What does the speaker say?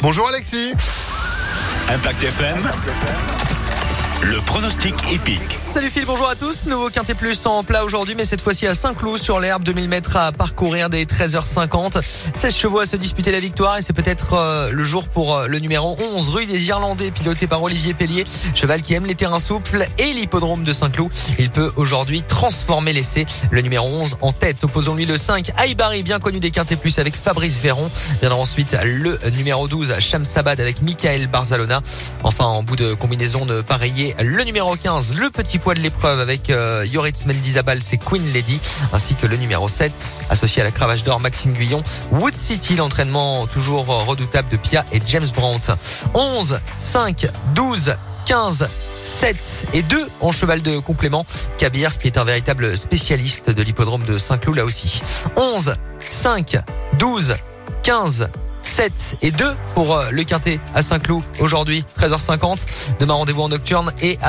Bonjour Alexis. Impact FM. Le pronostic épique. Salut Phil, bonjour à tous. Nouveau Quintet Plus en plat aujourd'hui, mais cette fois-ci à Saint-Cloud sur l'herbe, 2000 mètres à parcourir des 13h50. 16 chevaux à se disputer la victoire et c'est peut-être euh, le jour pour euh, le numéro 11, rue des Irlandais, piloté par Olivier Pellier. Cheval qui aime les terrains souples et l'hippodrome de Saint-Cloud. Il peut aujourd'hui transformer l'essai. Le numéro 11 en tête. Opposons-lui le 5, Aïbari, bien connu des Quintet Plus avec Fabrice Véron. Viendra ensuite le numéro 12, Sabad avec Michael Barzalona. Enfin, en bout de combinaison de pareiller le numéro 15, le petit poids de l'épreuve avec euh, Yoritz Mendizabal, c'est Queen Lady, ainsi que le numéro 7, associé à la cravache d'or Maxime Guyon, Wood City, l'entraînement toujours redoutable de Pia et James Brandt. 11, 5, 12, 15, 7 et 2 en cheval de complément. Kabir qui est un véritable spécialiste de l'hippodrome de Saint-Cloud là aussi. 11, 5, 12, 15, 7 et 2 pour euh, le Quintet à Saint-Cloud aujourd'hui 13h50. Demain rendez-vous en nocturne et à